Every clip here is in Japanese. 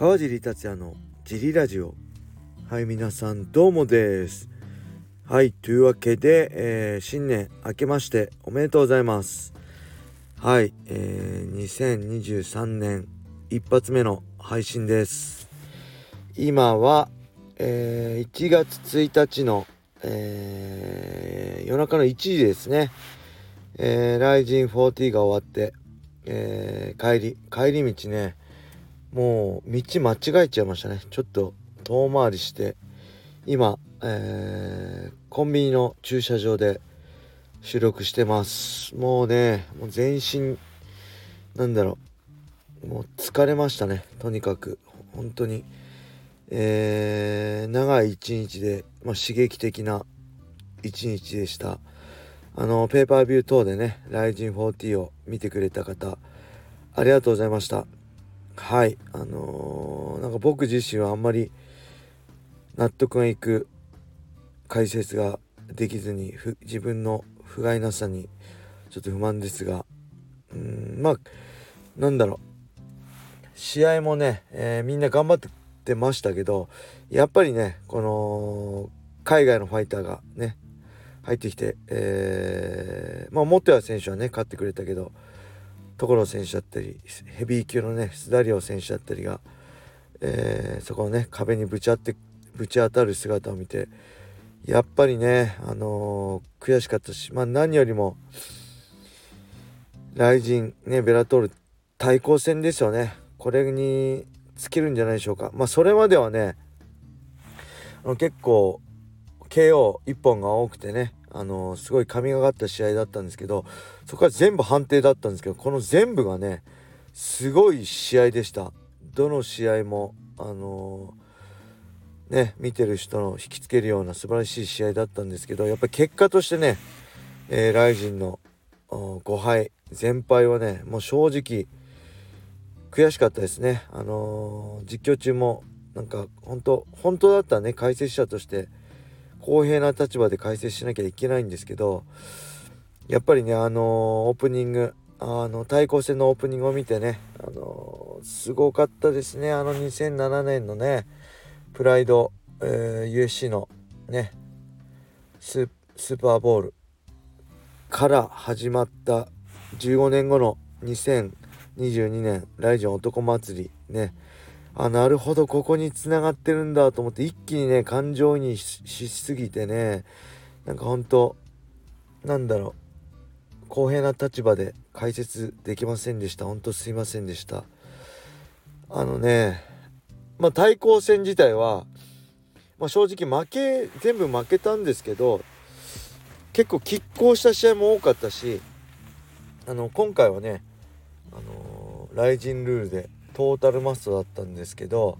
川尻達也のジリラジオ。はい皆さんどうもです。はいというわけで、えー、新年明けましておめでとうございます。はい、えー、2023年一発目の配信です。今は、えー、1月1日の、えー、夜中の1時ですね。えー、ライジン40が終わって、えー、帰り帰り道ねもう道間違えちゃいましたね。ちょっと遠回りして。今、えー、コンビニの駐車場で収録してます。もうねもう全身なんだろう。もう疲れましたね。とにかく。本当に。えー、長い一日で、まあ、刺激的な一日でした。あのペーパービュー等でね「ライジン40」を見てくれた方ありがとうございました。はいあのー、なんか僕自身はあんまり納得がいく解説ができずに自分の不甲斐なさにちょっと不満ですがうんまあなんだろう。試合もね、えー、みんな頑張ってましたけどやっぱりねこの海外のファイターがね入ってきて、えー、まあ元谷選手はね勝ってくれたけど所選手だったりヘビー級のね須田遼選手だったりが、えー、そこのね壁にぶち当てぶち当たる姿を見てやっぱりね、あのー、悔しかったし、まあ、何よりも雷神ねベラトール対抗戦ですよね。これに尽きるんじゃないでしょうか。まあそれまではねあの結構 KO1 本が多くてねあのすごい神がかった試合だったんですけどそこは全部判定だったんですけどこの全部がねすごい試合でした。どの試合もあのー、ね見てる人の引きつけるような素晴らしい試合だったんですけどやっぱり結果としてね、えー、ライジンの5敗全敗はねもう正直悔しかったですね。あのー、実況中もなんか本当本当だったね解説者として。公平な立場で解説しなきゃいけないんですけどやっぱりねあのー、オープニングあの対抗戦のオープニングを見てねあのー、すごかったですね。あの2007年のねプライド、えー、USC のねスーパーボールから始まった15年後の2022年ライジョン男祭りねあなるほどここにつながってるんだと思って一気にね感情にしすぎてねなんかほんとなんだろう公平な立場で解説できませんでした。ほんとすいませんでした。あのねまあ対抗戦自体は、まあ、正直負け全部負けたんですけど結構拮抗した試合も多かったしあの今回はねあのー、ライジンルールでトータルマストだったんですけど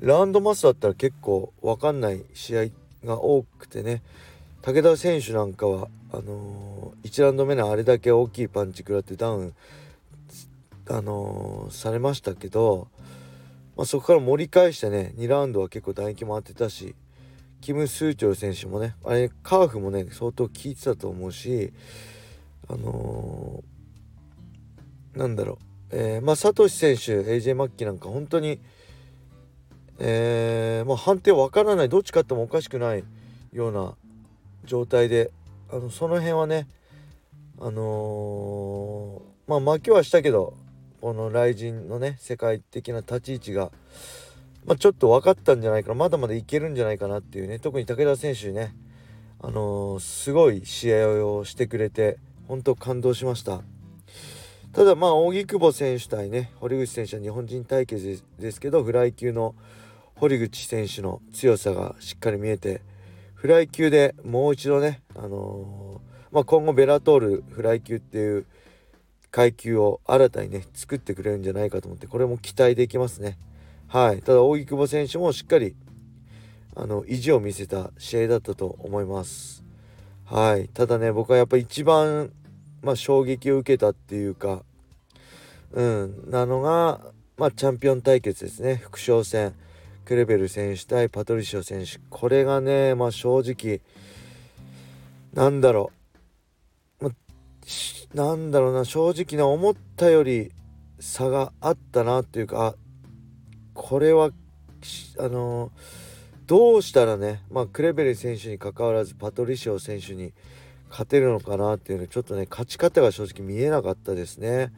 ラウンドマストだったら結構分かんない試合が多くてね武田選手なんかはあのー、1ラウンド目のあれだけ大きいパンチ食らってダウン、あのー、されましたけど、まあ、そこから盛り返してね2ラウンドは結構打撃も当てたしキム・スーチョル選手もねあれカーフもね相当効いてたと思うしあのー、なんだろうえー、まあ、サトシ選手 AJ マッキーなんか本当に、えー、もう判定わからないどっち勝ってもおかしくないような状態であのその辺はねあのー、まあ負けはしたけどこの雷神のね世界的な立ち位置が、まあ、ちょっと分かったんじゃないかなまだまだいけるんじゃないかなっていうね特に武田選手ねあのー、すごい試合をしてくれて本当感動しました。ただまあ荻久保選手対ね堀口選手は日本人対決ですけどフライ級の堀口選手の強さがしっかり見えてフライ級でもう一度ね、あのー、まあ、今後ベラトールフライ級っていう階級を新たにね作ってくれるんじゃないかと思ってこれも期待できますね。はい、ただ荻久保選手もしっかりあの意地を見せた試合だったと思います。はい、ただね僕はやっぱ一番まあ、衝撃を受けたっていうか、うん、なのが、まあ、チャンピオン対決ですね。副将戦クレベル選手対パトリシオ選手。これがね、まあ、正直なんだろう、まあ、なんだろうな。正直な思ったより差があったなっていうかこれはあのどうしたらね、まあ、クレベル選手にかかわらずパトリシオ選手に勝てるのかなっていうのちょっとね勝ち方が正直見えなかったですね。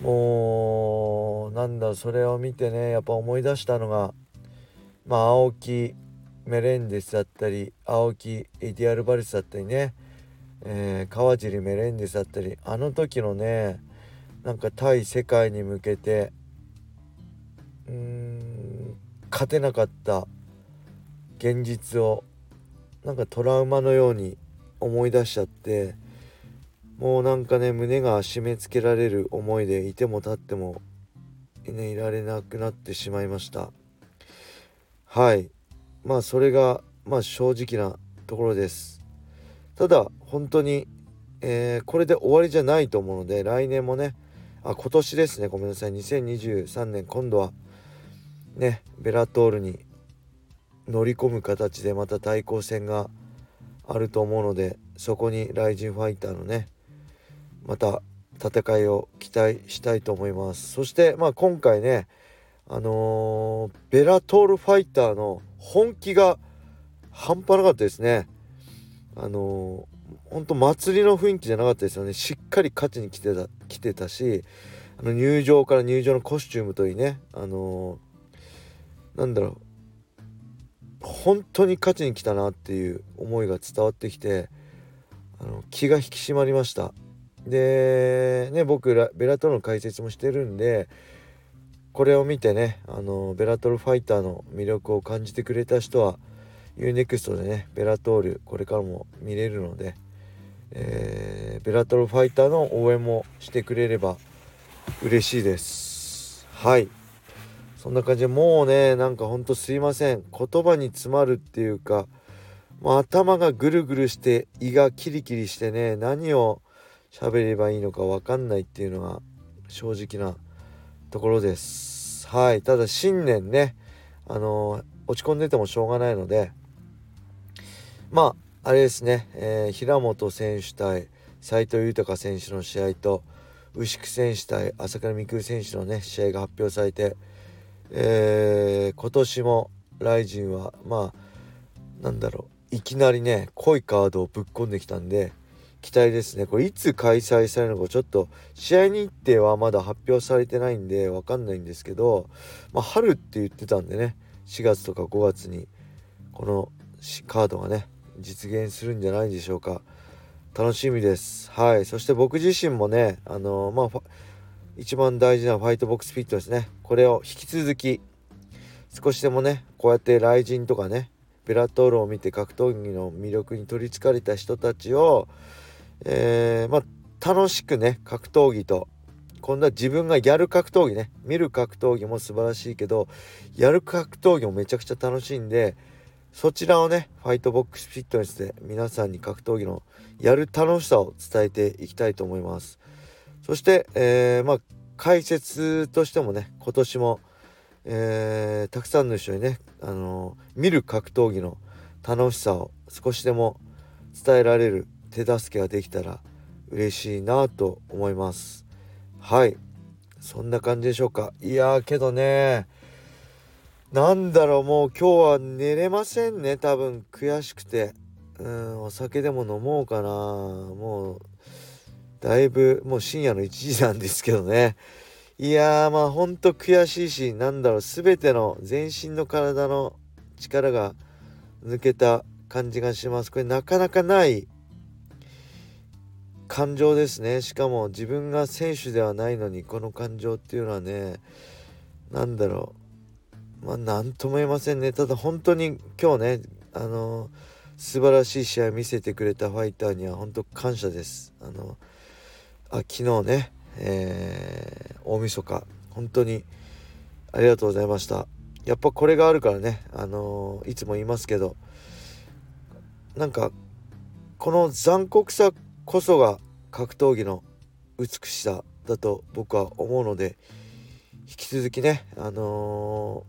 もうなんだそれを見てねやっぱ思い出したのがまあ青木メレンデスだったり青木エディアルバルスだったりね、えー、川尻メレンデスだったりあの時のねなんか対世界に向けてうーん勝てなかった現実をなんかトラウマのように思い出しちゃってもうなんかね胸が締め付けられる思いでいても立っても、ね、いられなくなってしまいました。はい。まあそれがまあ正直なところです。ただ本当に、えー、これで終わりじゃないと思うので来年もねあ今年ですねごめんなさい。2023年今度はねベラトールに乗り込む形でまた対抗戦があると思うのでそこにライジンファイターのねまた戦いを期待したいと思います。そしてまあ今回ねあのー、ベラトールファイターの本気が半端なかったですね。あのー、ほんと祭りの雰囲気じゃなかったですよね。しっかり勝ちに来てた来てたしあの入場から入場のコスチュームといいねあのー、なんだろう本当に勝ちに来たなっていう思いが伝わってきてあの気が引き締まりました。でね僕らベラトルの解説もしてるんでこれを見てねあのベラトルファイターの魅力を感じてくれた人は UNEXT でねベラトールこれからも見れるので、えー、ベラトルファイターの応援もしてくれれば嬉しいです。はい。そんな感じでもうねなんかほんとすいません。言葉に詰まるっていうかもう頭がぐるぐるして胃がキリキリしてね何を喋ればいいのか分かんないっていうのが正直なところです。はい。ただ新年ねあの、落ち込んでてもしょうがないのでまああれですね、えー、平本選手対斉藤豊選手の試合と牛久選手対朝倉未来選手のね試合が発表されて、えー、今年もライジンはまあなんだろういきなりね濃いカードをぶっ込んできたんで期待ですね。これいつ開催されるのかちょっと試合日程はまだ発表されてないんで分かんないんですけど、まあ、春って言ってたんでね4月とか5月にこのカードがね実現するんじゃないでしょうか。楽しみです。はい。そして僕自身もねあのー、まあ一番大事なファイトボックスフィットですね。これを引き続き少しでもねこうやって雷神とかねベラトールを見て格闘技の魅力に取りつかれた人たちをえー、まあ、楽しくね格闘技と今度は自分がやる格闘技ね見る格闘技も素晴らしいけどやる格闘技もめちゃくちゃ楽しいんでそちらをねファイトボックスフィットネスで皆さんに格闘技のやる楽しさを伝えていきたいと思います。そして、えー、まあ解説としてもね今年も、えー、たくさんの人にね、あのー、見る格闘技の楽しさを少しでも伝えられる手助けができたら嬉しいなと思います。はい。そんな感じでしょうか。いやーけどねなんだろうもう今日は寝れませんね多分。悔しくて。うんお酒でも飲もうかな。もうだいぶもう深夜の1時なんですけどね。いやーまあほんと悔しいしなんだろう全ての全身の体の力が抜けた感じがします。これなかなかない感情ですね。しかも自分が選手ではないのにこの感情っていうのはね何だろう。まあ何とも言えませんね。ただ本当に今日ねあの素晴らしい試合見せてくれたファイターには本当感謝です。あのあ昨日ね、えー、大晦日。本当にありがとうございました。やっぱこれがあるからねあのいつも言いますけどなんかこの残酷さこそが格闘技の美しさだと僕は思うので引き続きねあの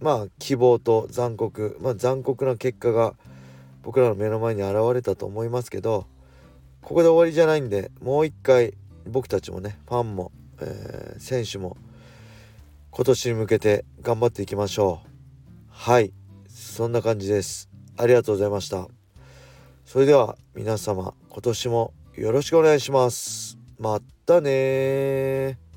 ー、まあ希望と残酷まあ残酷な結果が僕らの目の前に現れたと思いますけどここで終わりじゃないんでもう一回僕たちもねファンも、えー、選手も今年に向けて頑張っていきましょう。はい。そんな感じです。ありがとうございました。それでは皆様今年もよろしくお願いします。またね